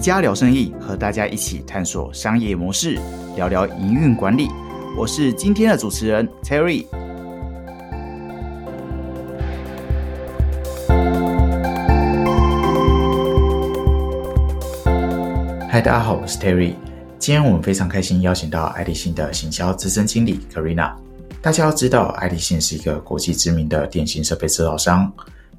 家聊生意，和大家一起探索商业模式，聊聊营运管理。我是今天的主持人 Terry。嗨，大家好，我是 Terry。今天我们非常开心邀请到爱立信的行销资深经理 Karina。大家要知道，爱立信是一个国际知名的电信设备制造商。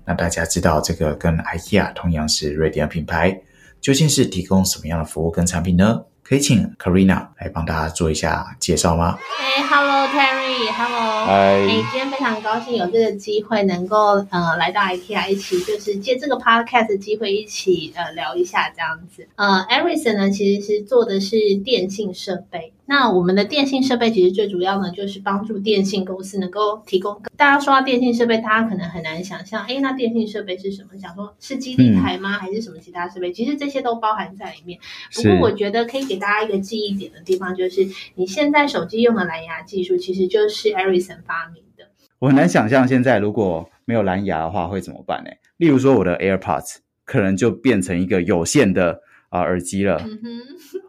那大家知道这个跟 IKEA 同样是瑞典品牌，究竟是提供什么样的服务跟产品呢？可以请 Karina 来帮大家做一下介绍吗？哎，Hello Terry，Hello，哎今天非常高兴有这个机会能够呃来到 IKEA 一起，就是借这个 podcast 的机会一起呃聊一下这样子。呃 e r i s o n 呢其实是做的是电信设备，那我们的电信设备其实最主要呢就是帮助电信公司能够提供。大家说到电信设备，大家可能很难想象，哎，那电信设备是什么？想说是基地台吗？还是什么其他设备？其实这些都包含在里面。不过我觉得可以给大家一个记忆点的地方，就是你现在手机用的蓝牙技术，其实就是 Ericsson 发明的。我很难想象现在如果没有蓝牙的话会怎么办呢？例如说我的 AirPods 可能就变成一个有线的啊、耳机了。嗯哼，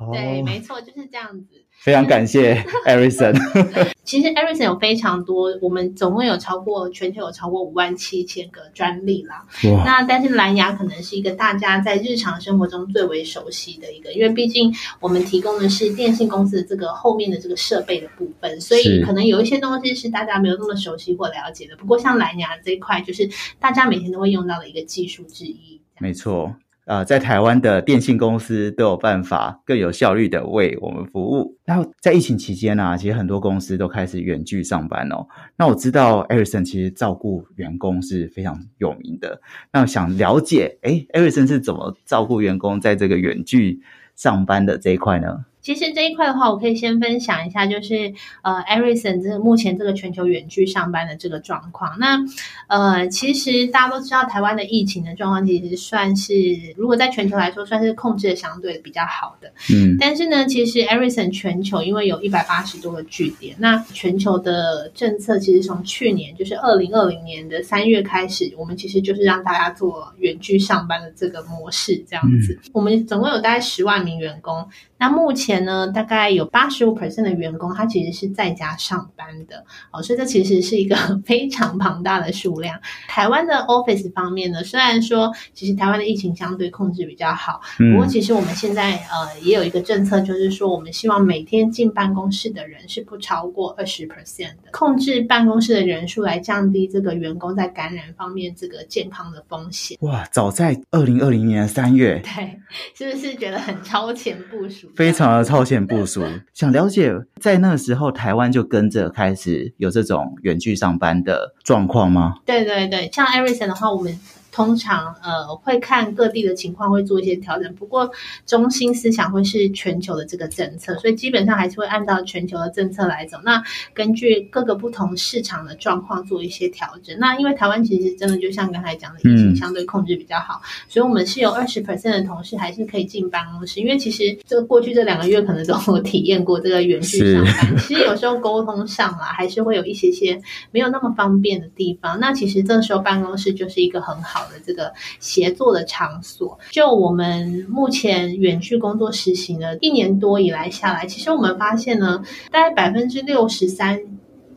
哦对，没错，就是这样子。非常感谢 Erison。其实 Ericsson 有非常多，我们总共有超过全球有超过五万七千个专利啦。那但是蓝牙可能是一个大家在日常生活中最为熟悉的一个，因为毕竟我们提供的是电信公司的这个后面的这个设备的部分，所以可能有一些东西是大家没有那么熟悉或了解的。不过像蓝牙这一块，就是大家每天都会用到的一个技术之一。没错。呃，在台湾的电信公司都有办法更有效率的为我们服务。然后在疫情期间呢、其实很多公司都开始远距上班哦。那我知道 Erison 其实照顾员工是非常有名的。那想了解，哎，Erison 是怎么照顾员工在这个远距上班的这一块呢？其实这一块的话，我可以先分享一下，就是呃，Ericsson 这个目前这个全球远距上班的这个状况。那呃，其实大家都知道，台湾的疫情的状况其实算是，如果在全球来说，算是控制的相对比较好的。嗯，但是呢，其实 Ericsson 全球因为有一百八十多个据点，那全球的政策其实从去年就是二零二零年的三月开始，我们其实就是让大家做远距上班的这个模式这样子。我们总共有大概十万名员工，那目前呢，大概有八十五 percent 的员工他其实是在家上班的哦，所以这其实是一个 非常庞大的数量。台湾的 Office 方面呢，虽然说其实台湾的疫情相对控制比较好，不过嗯，其实我们现在呃也有一个政策，就是说我们希望每天进办公室的人是不超过二十 percent 的，控制办公室的人数来降低这个员工在感染方面这个健康的风险。哇，早在二零二零年三月，对，是不是觉得很超前部署？非常的超前部署。想了解，在那时候台湾就跟着开始有这种远距上班的状况吗？对对对，像 Ericsson 的话，我们通常呃会看各地的情况，会做一些调整。不过中心思想会是全球的这个政策，所以基本上还是会按照全球的政策来走。那根据各个不同市场的状况做一些调整。那因为台湾其实真的就像刚才讲的，疫情嗯相对控制比较好，所以我们是有二十 percent 的同事还是可以进办公室。因为其实这个过去这两个月可能都有体验过这个远距上班，其实有时候沟通上啊还是会有一些些没有那么方便的地方。那其实这时候办公室就是一个很好的这个协作的场所。就我们目前远距工作实行了一年多以来下来，其实我们发现呢，大概百分之六十三。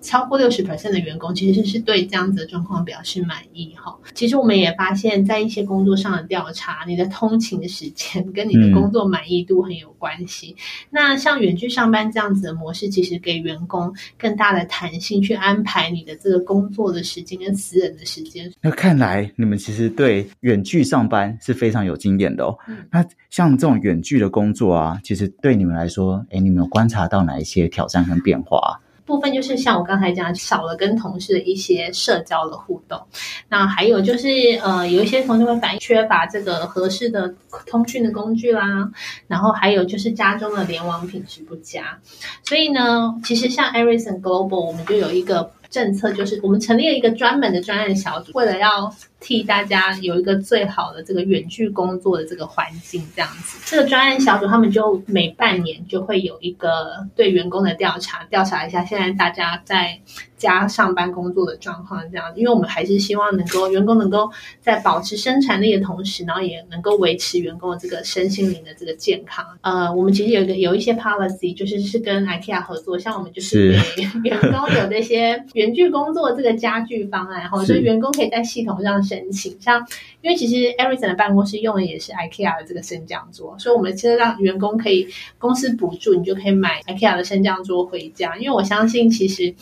超过六十 percent 的员工其实是对这样子的状况表示满意哈。其实我们也发现，在一些工作上的调查，你的通勤时间跟你的工作满意度很有关系。那像远距上班这样子的模式，其实给员工更大的弹性去安排你的这个工作的时间跟私人的时间。那看来你们其实对远距上班是非常有经验的哦。嗯那像这种远距的工作啊，其实对你们来说，哎，你们有观察到哪一些挑战跟变化啊？部分就是像我刚才讲，少了跟同事的一些社交的互动。那还有就是，呃，有一些同学会反映缺乏这个合适的通讯的工具啦。然后还有就是家中的联网品质不佳。所以呢，其实像 Ericsson Global，我们就有一个政策，就是我们成立了一个专门的专案小组，为了要替大家有一个最好的这个远距工作的这个环境，这样子。这个专案小组他们就每半年就会有一个对员工的调查，调查一下现在大家在家上班工作的状况这样，因为我们还是希望能够员工能够在保持生产力的同时，然后也能够维持员工的这个身心灵的这个健康。呃，我们其实有一个有一些 policy，就是是跟 IKEA 合作，像我们就是给员工有这些远距工作这个家具方案，然后所以员工可以在系统上申请。像因为其实 Everton 的办公室用的也是 IKEA 的这个升降桌，所以我们其实让员工可以公司补助，你就可以买 IKEA 的升降桌回家。因为我相信其实。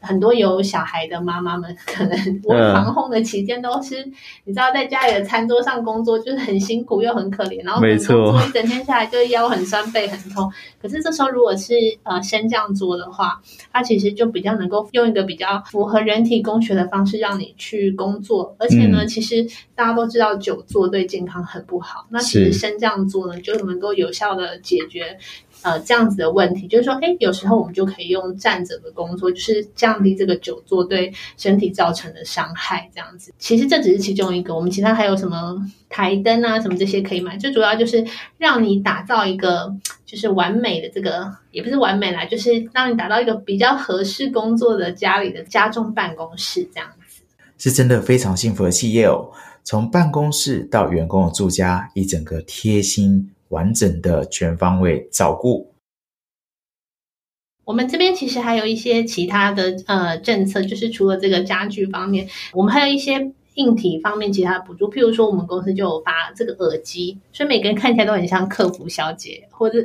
很多有小孩的妈妈们，可能我防控的期间都是，你知道，在家里的餐桌上工作，就是很辛苦又很可怜，然后工作一整天下来，就腰很酸、背很痛。可是这时候，如果是呃升降桌的话，它其实就比较能够用一个比较符合人体工学的方式让你去工作，而且呢，其实大家都知道久坐对健康很不好，那其实升降桌呢就能够有效的解决。呃，这样子的问题，就是说，哎，有时候我们就可以用站着的工作，就是降低这个久坐对身体造成的伤害。这样子，其实这只是其中一个，我们其他还有什么台灯啊，什么这些可以买。最主要就是让你打造一个就是完美的这个，也不是完美啦，就是让你打造一个比较合适工作的家里的家中办公室这样子。是真的非常幸福的企业哦，从办公室到员工的住家，一整个贴心。完整的全方位照顾。我们这边其实还有一些其他的呃政策，就是除了这个家具方面，我们还有一些硬体方面其他的补助。譬如说，我们公司就有发这个耳机，所以每个人看起来都很像客服小姐，或者，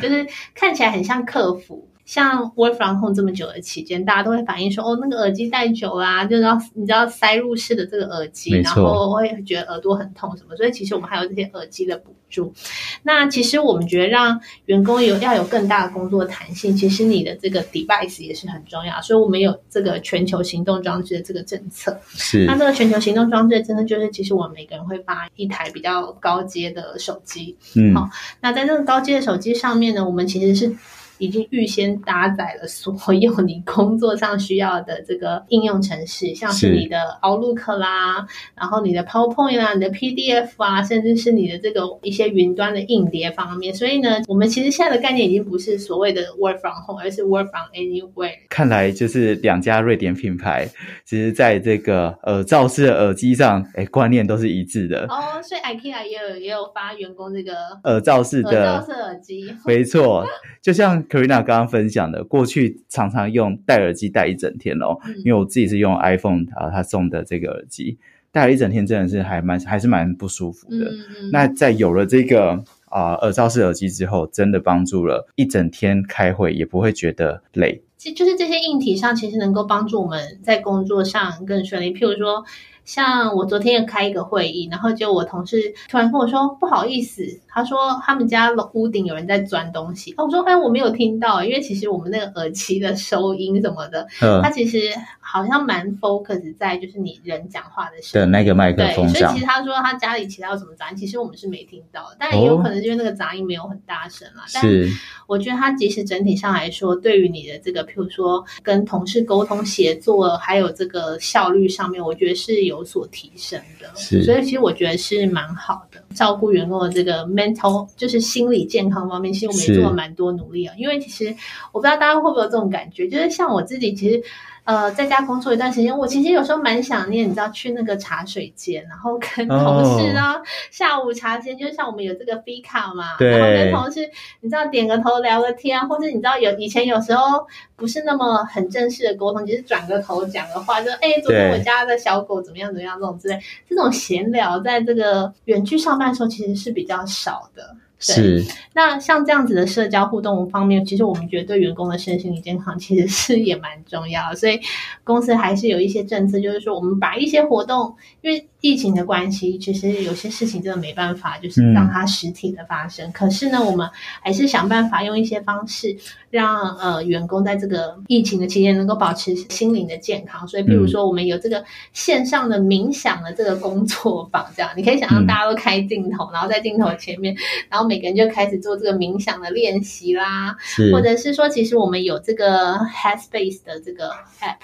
就是看起来很像客服。像 work from home 这么久的期间，大家都会反映说，哦，那个耳机戴久啦，就是要你知道塞入式的这个耳机，然后会觉得耳朵很痛什么。所以其实我们还有这些耳机的补助。那其实我们觉得让员工有要有更大的工作弹性，其实你的这个 device 也是很重要。所以我们有这个全球行动装置的这个政策。是。那这个全球行动装置真的就是，其实我们每个人会发一台比较高阶的手机。嗯。好，那在这个高阶的手机上面呢，我们其实是。已经预先搭载了所有你工作上需要的这个应用程式，像是你的 Outlook 啦，然后你的 PowerPoint 啦，你的 PDF 啊，甚至是你的这个一些云端的硬碟方面。所以呢，我们其实现在的概念已经不是所谓的 Work from Home，而是 Work from Anywhere。看来就是两家瑞典品牌，其实在这个耳罩式耳机上，哎，观念都是一致的。哦，所以 IKEA 也有也有发员工这个耳罩式的耳罩式耳机，没错，就像。Karina 刚刚分享的，过去常常用戴耳机戴一整天哦，因为我自己是用 iPhone 啊，他送的这个耳机戴了一整天，真的是还蛮还是蛮不舒服的。那在有了这个啊耳罩式耳机之后，真的帮助了一整天开会也不会觉得累。其实就是这些硬体上，其实能够帮助我们在工作上更顺利。譬如说。像我昨天也开一个会议，然后就我同事突然跟我说不好意思，他说他们家屋顶有人在钻东西。我说哎我没有听到，因为其实我们那个耳机的收音什么的，它其实好像蛮 focus 在就是你人讲话的时候的那个麦克风上。所以其实他说他家里其他有什么杂音，其实我们是没听到，但也有可能因为那个杂音没有很大声啦。但我觉得他其实整体上来说，对于你的这个譬如说跟同事沟通协作，还有这个效率上面，我觉得是有。有所提升的，所以其实我觉得是蛮好的。照顾员工的这个 mental 就是心理健康方面，其实我们也做了蛮多努力啊。因为其实我不知道大家会不会有这种感觉，就是像我自己，其实。呃，在家工作一段时间，我其实有时候蛮想念，你知道，去那个茶水间，然后跟同事啊，下午茶间，就像我们有这个 f 卡嘛，然后跟同事，你知道，点个头聊个天，或者你知道，有以前有时候不是那么很正式的沟通，就是转个头讲个话，就哎，昨天我家的小狗怎么样怎么样这种之类，这种闲聊，在这个远距上班的时候其实是比较少的。是，那像这样子的社交互动方面，其实我们觉得对员工的身心理健康其实是也蛮重要，所以公司还是有一些政策，就是说我们把一些活动，因为。疫情的关系，其实有些事情真的没办法，就是让它实体的发生。可是呢，我们还是想办法用一些方式，让呃员工在这个疫情的期间能够保持心灵的健康。所以，比如说我们有这个线上的冥想的这个工作坊，这样你可以想象大家都开镜头，然后在镜头前面，然后每个人就开始做这个冥想的练习啦，或者是说，其实我们有这个 Headspace 的这个 App。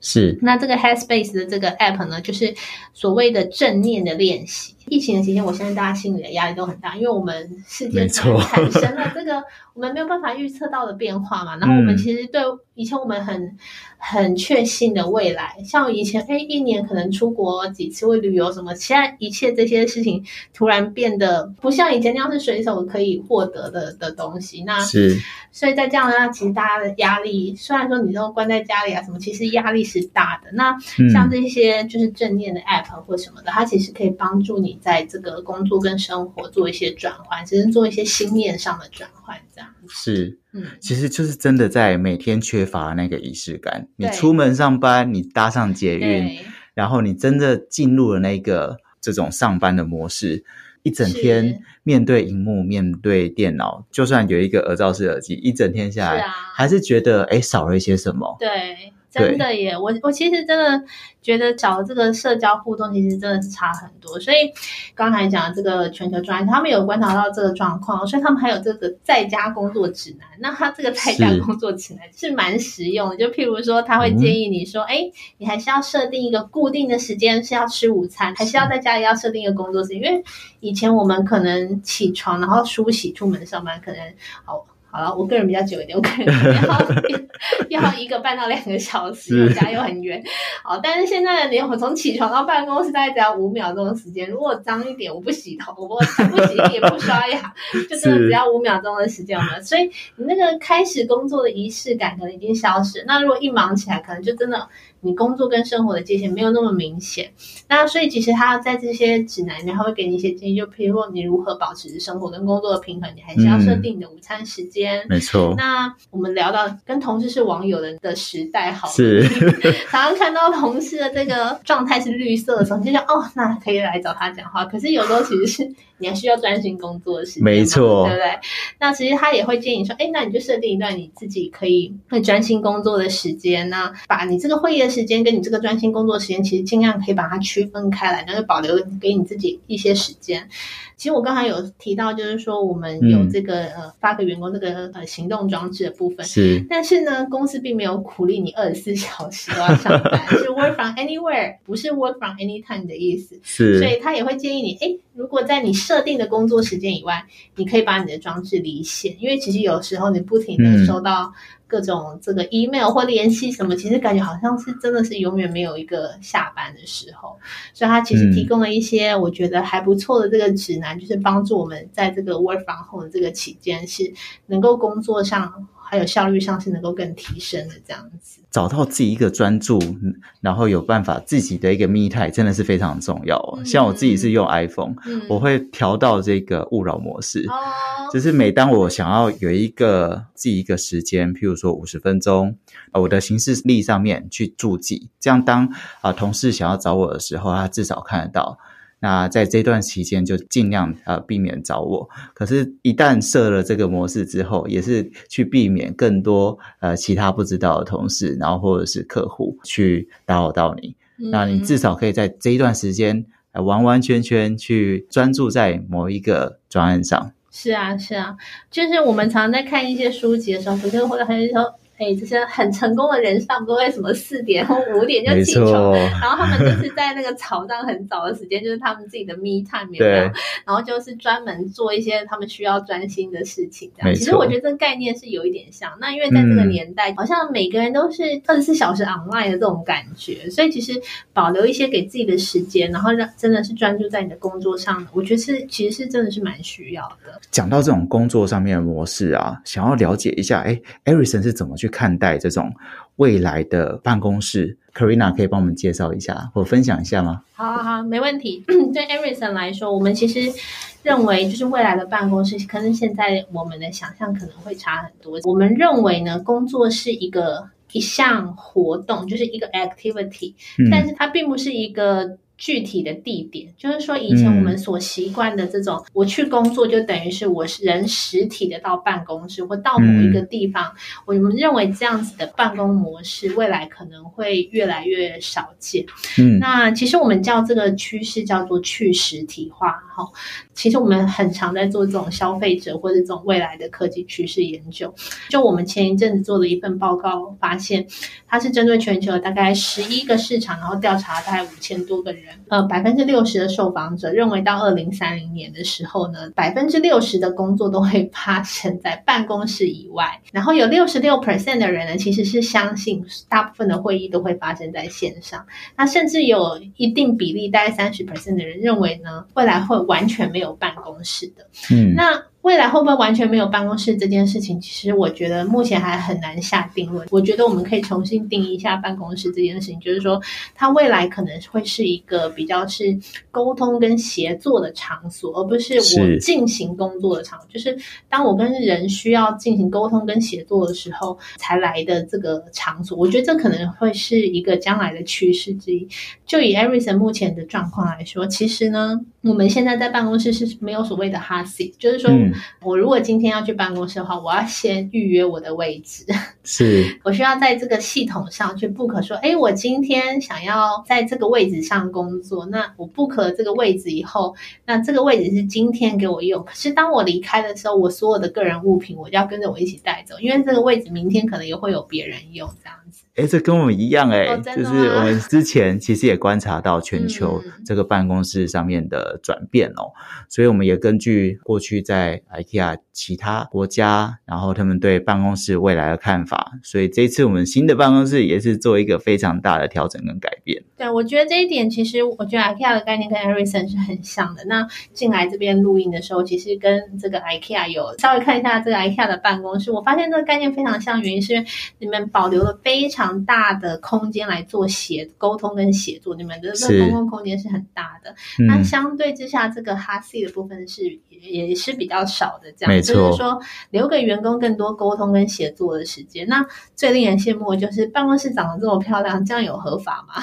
是，那这个 Headspace 的这个 app 呢，就是所谓的正念的练习。疫情的期间，我相信大家心里的压力都很大，因为我们世界产生了 这个我们没有办法预测到的变化嘛。然后我们嗯其实对以前我们很很确信的未来，像以前哎一年可能出国几次会旅游什么，现在一切这些事情突然变得不像以前那样是随手可以获得的的东西。那是所以在这样的话，其实大家的压力，虽然说你都关在家里啊什么，其实压力是大的。那嗯像这些就是正念的 app 或什么的，它其实可以帮助你在这个工作跟生活做一些转换，其实做一些心念上的转换，这样。是，嗯，其实就是真的在每天缺乏那个仪式感。你出门上班，你搭上捷运，然后你真的进入了那个这种上班的模式，一整天面对荧幕、面对电脑，就算有一个耳罩式耳机，一整天下来，是啊还是觉得哎少了一些什么。对，真的耶！我我其实真的觉得找这个社交互动，其实真的是差很多。所以刚才讲的这个全球专家，他们有观察到这个状况，所以他们还有这个在家工作指南。那他这个在家工作指南是蛮实用的，就譬如说，他会建议你说，哎、你还是要设定一个固定的时间是要吃午餐，还是要在家里要设定一个工作时间？因为以前我们可能起床，然后梳洗出门上班，可能好。好了，我个人比较久一点，我可能 要要一个半到两个小时，是我家又很远。好，但是现在呢，你我从起床到办公室大概只要五秒钟的时间。如果脏一点，我不洗头，我不洗脸不刷牙，就真的是只要五秒钟的时间嘛。所以你那个开始工作的仪式感可能已经消失。那如果一忙起来，可能就真的你工作跟生活的界限没有那么明显。那所以其实他在这些指南里面，他会给你一些建议，就譬如说你如何保持生活跟工作的平衡，你还是要设定你的午餐时间。没错，那我们聊到跟同事是网友的的时代，好了，是 常常看到同事的这个状态是绿色的时候，你就想哦，那可以来找他讲话。可是有时候其实是你还需要专心工作的时间，没错对不对？那其实他也会建议你说，哎，那你就设定一段你自己可以会专心工作的时间，那把你这个会议的时间跟你这个专心工作时间，其实尽量可以把它区分开来，然后保留给你自己一些时间。其实我刚才有提到，就是说我们有嗯这个、呃发给员工这个呃行动装置的部分，是但是呢，公司并没有鼓励你二十四小时都要上班，是 work from anywhere，不是 work from anytime 的意思。是所以他也会建议你，诶，如果在你设定的工作时间以外，你可以把你的装置离线，因为其实有时候你不停的嗯收到各种这个 email 或联系什么，其实感觉好像是真的是永远没有一个下班的时候。所以它其实嗯提供了一些我觉得还不错的这个指南，就是帮助我们在这个 work from home 的这个期间是能够工作上还有效率上是能够更提升的这样子。找到自己一个专注，嗯然后有办法自己的一个 me time，真的是非常重要哦。嗯像我自己是用 iPhone，嗯，我会调到这个勿扰模式。哦，就是每当我想要有一个自己一个时间，譬如说五十分钟，呃，我的行事历上面去注记，这样当啊、同事想要找我的时候，他至少看得到。那在这段期间就尽量呃避免找我。可是，一旦设了这个模式之后，也是去避免更多呃其他不知道的同事，然后或者是客户去打扰到你。那你至嗯少可以在这一段时间，呃完完全全去专注在某一个专案上。是啊，是啊，就是我们常常在看一些书籍的时候，不是或者很说，哎，这些很成功的人士，他们都会什么四点或五点就起床，错，然后他们就是在那个早上很早的时间，就是他们自己的 me time 有没有对？然后就是专门做一些他们需要专心的事情。这样，其实我觉得这个概念是有一点像。那因为在这个嗯年代，好像每个人都是二十四小时 online 的这种感觉，所以其实保留一些给自己的时间，然后让真的是专注在你的工作上，我觉得是其实是真的是蛮需要的。讲到这种工作上面的模式啊，想要了解一下，哎，Erison 是怎么去看待这种未来的办公室？Karina 可以帮我们介绍一下或分享一下吗？好好好，没问题。对 Erison 来说，我们其实认为，就是未来的办公室可能现在我们的想象可能会差很多。我们认为呢，工作是一个一项活动，就是一个 activity，、但嗯，是它并不是一个。具体的地点，就是说以前我们所习惯的这种，我去工作就等于是我是人实体的到办公室或到某一个地方，我们认为这样子的办公模式未来可能会越来越少见。嗯，那其实我们叫这个趋势叫做去实体化，哈。其实我们很常在做这种消费者或者这种未来的科技趋势研究。就我们前一阵子做的一份报告，发现它是针对全球大概十一个市场，然后调查大概五千多个人，呃，百分之六十的受访者认为到二零三零年的时候呢，百分之六十的工作都会发生在办公室以外。然后有六十六 percent 的人呢，其实是相信大部分的会议都会发生在线上。那甚至有一定比例，大概三十 percent 的人认为呢，未来会完全没有办公室的。嗯，那未来会不会完全没有办公室这件事情？其实我觉得目前还很难下定论。我觉得我们可以重新定义一下办公室这件事情，就是说它未来可能会是一个比较是沟通跟协作的场所，而不是我进行工作的场所。就是当我跟人需要进行沟通跟协作的时候才来的这个场所。我觉得这可能会是一个将来的趋势之一。就以 Everison 目前的状况来说，其实呢，我们现在在办公室是没有所谓的 hot seat，就是说。我如果今天要去办公室的话，我要先预约我的位置。是我需要在这个系统上去 book，说，哎，我今天想要在这个位置上工作。那我 book 了这个位置以后，那这个位置是今天给我用。可是当我离开的时候，我所有的个人物品我就要跟着我一起带走，因为这个位置明天可能也会有别人用，这样子。哎，这跟我们一样哎，就是我们之前其实也观察到全球这个办公室上面的转变哦，所以我们也根据过去在 IKEA 其他国家，然后他们对办公室未来的看法，所以这次我们新的办公室也是做一个非常大的调整跟改变。对，我觉得这一点其实我觉得 IKEA 的概念跟 Ericson 是很像的。那进来这边录音的时候，其实跟这个 IKEA 有稍微看一下这个 IKEA 的办公室，我发现这个概念非常像，原因是你们保留了非常。常大的空间来做协沟通跟协作，你们的这个公共空间是很大的。那相对之下，这个哈 C 的部分是也是比较少的，这样就是说留给员工更多沟通跟协作的时间。那最令人羡慕的就是办公室长得这么漂亮，这样有合法吗？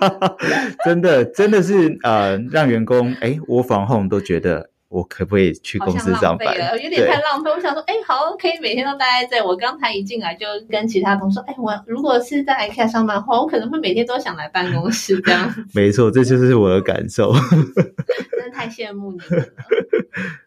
真的真的是呃，让员工哎，我防控都觉得。我可不可以去公司上班？有点太浪费。我想说，哎，好，可以每天都待在这。我刚才一进来就跟其他同事说，哎，我如果是在 IKEA 上班的话，我可能会每天都想来办公室这样。没错，这就是我的感受。真的太羡慕你了。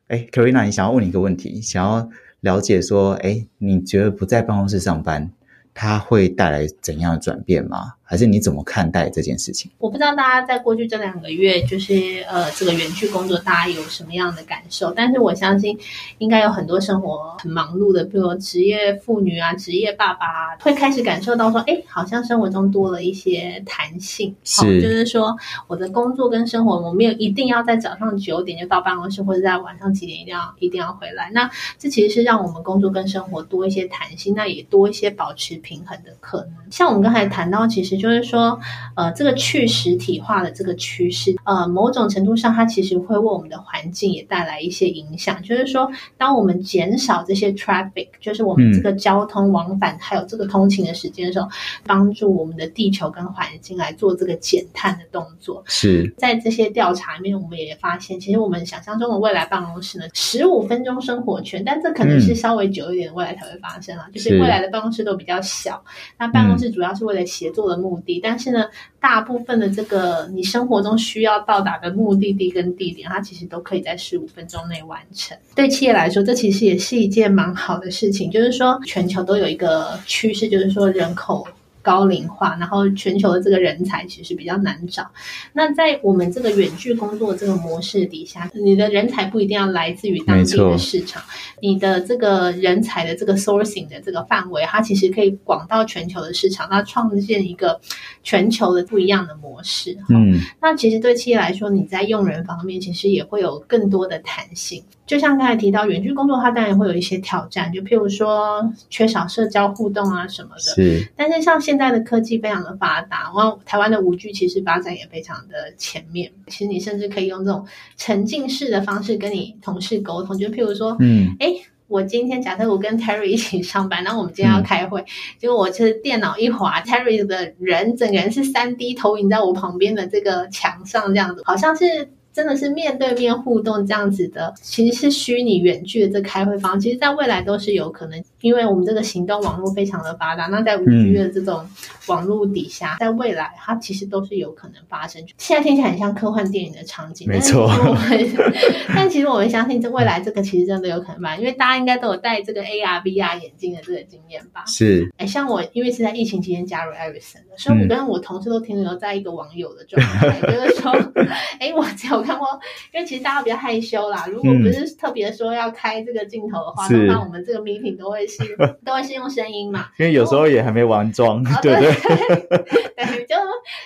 哎，Karina，你想要问你一个问题，想要了解说，哎，你觉得不在办公室上班，它会带来怎样的转变吗？还是你怎么看待这件事情？我不知道大家在过去这两个月，就是呃，这个园区工作，大家有什么样的感受？但是我相信，应该有很多生活很忙碌的，比如职业妇女啊、职业爸爸，会开始感受到说，哎，好像生活中多了一些弹性。是，就是说，我的工作跟生活，我没有一定要在早上九点就到办公室，或者在晚上几点一定要一定要回来。那这其实是让我们工作跟生活多一些弹性，那也多一些保持平衡的可能。像我们刚才谈到，其实。就是说，呃，这个去实体化的这个趋势，呃，某种程度上，它其实会为我们的环境也带来一些影响。就是说，当我们减少这些 traffic，就是我们这个交通往返还有这个通勤的时间的时候，帮助我们的地球跟环境来做这个减碳的动作。是在这些调查里面，我们也发现，其实我们想象中的未来办公室呢，十五分钟生活圈，但这可能是稍微久一点的，未来才会发生啊。就是未来的办公室都比较小，那办公室主要是为了协作的目。目的，但是呢，大部分的这个你生活中需要到达的目的地跟地点，它其实都可以在十五分钟内完成。对企业来说，这其实也是一件蛮好的事情。就是说，全球都有一个趋势，就是说人口。高龄化，然后全球的这个人才其实比较难找。那在我们这个远距工作这个模式底下，你的人才不一定要来自于当地的市场，你的这个人才的这个 sourcing 的这个范围，它其实可以广到全球的市场，那创建一个全球的不一样的模式。嗯，那其实对企业来说，你在用人方面其实也会有更多的弹性。就像刚才提到，远距工作它当然会有一些挑战，就譬如说缺少社交互动啊什么的。是，但是像现在的科技非常的发达，然后台湾的五 G 其实发展也非常的前面。其实你甚至可以用这种沉浸式的方式跟你同事沟通，就譬如说，嗯，哎，我今天假设我跟 Terry 一起上班，然后我们今天要开会，结果我是电脑一滑，Terry 的人整个人是三 D 投影在我旁边的这个墙上，这样子，好像是。真的是面对面互动这样子的，其实是虚拟远距的这开会方，其实在未来都是有可能，因为我们这个行动网络非常的发达，那在五 G 的这种网络底下，在未来它其实都是有可能发生。现在听起来很像科幻电影的场景，没错。但 其实我们相信，这未来这个其实真的有可能吧，因为大家应该都有戴这个 AR、VR 眼镜的这个经验吧？是。哎，像我因为是在疫情期间加入 Everson 的，所以我跟我同事都停留在一个网友的状态，就是说，哎，我 只有看过，因为其实大家比较害羞啦。如果不是特别说要开这个镜头的话，通常我们这个 meeting 都会是 都会是用声音嘛。因为有时候也还没完妆，对对？对，就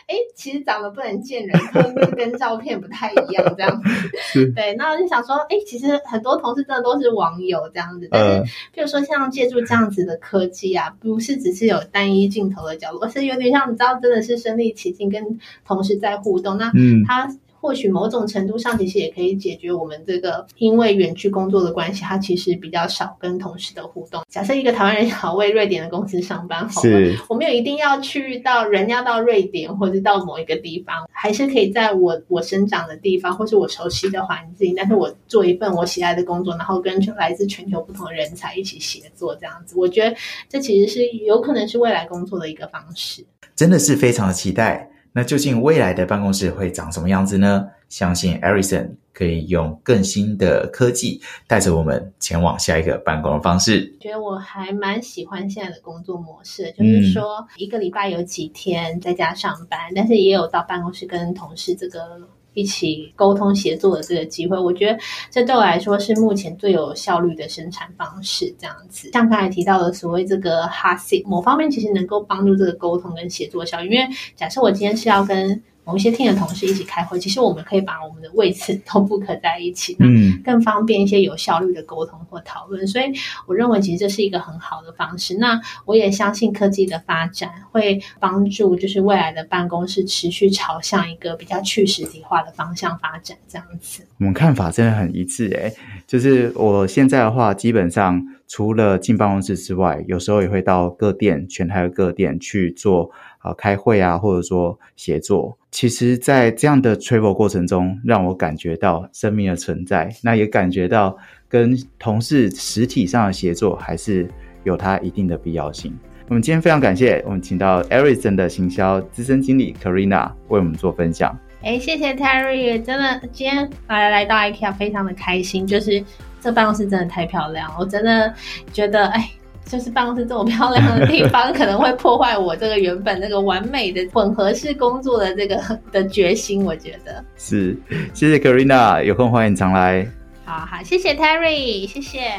哎，其实长得不能见人，跟跟照片不太一样，这样子。对，那我就想说，哎，其实很多同事真的都是网友这样子，但是比如说像借助这样子的科技啊，不是只是有单一镜头的角度，而是有点像你知道，真的是身临其境跟同事在互动。那他。或许某种程度上，其实也可以解决我们这个因为远距工作的关系，他其实比较少跟同事的互动。假设一个台湾人想为瑞典的公司上班，好了，我们有一定要去到人家到瑞典，或者到某一个地方，还是可以在我我生长的地方，或是我熟悉的环境，但是我做一份我喜爱的工作，然后跟来自全球不同的人才一起协作，这样子，我觉得这其实是有可能是未来工作的一个方式。真的是非常的期待。那究竟未来的办公室会长什么样子呢？相信 Erisson 可以用更新的科技带着我们前往下一个办公的方式。觉得我还蛮喜欢现在的工作模式，就是说一个礼拜有几天在家上班，但是也有到办公室跟同事这个。一起沟通协作的这个机会，我觉得这对我来说是目前最有效率的生产方式。这样子，像刚才提到的所谓这个哈 a 某方面其实能够帮助这个沟通跟协作效率。因为假设我今天是要跟某一些 team 的同事一起开会，其实我们可以把我们的位置都不可在一起，嗯，更方便一些有效率的沟通或讨论。所以我认为其实这是一个很好的方式。那我也相信科技的发展会帮助，就是未来的办公室持续朝向一个比较去实体化的方向发展。这样子，我们看法真的很一致诶。就是我现在的话，基本上除了进办公室之外，有时候也会到各店，全台的各店去做。啊，开会啊，或者说协作，其实，在这样的 travel 过程中，让我感觉到生命的存在。那也感觉到跟同事实体上的协作，还是有它一定的必要性。我们今天非常感谢，我们请到 Arison 的行销资深经理 Karina 为我们做分享。哎，谢谢 Terry，真的今天来来到 IKEA 非常的开心，就是这办公室真的太漂亮，我真的觉得哎。就是办公室这么漂亮的地方，可能会破坏我这个原本那个完美的混合式工作的这个 的决心。我觉得是，谢谢 Karina，有空欢迎常来。好好，谢谢 Terry，谢谢。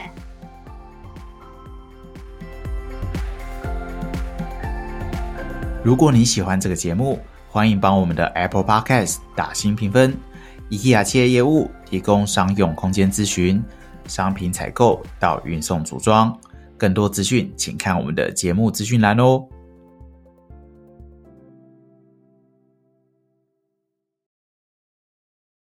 如果你喜欢这个节目，欢迎帮我们的 Apple Podcast 打新评分。IKEA 企业业务提供商用空间咨询、商品采购到运送组装。更多资讯，请看我们的节目资讯栏哦。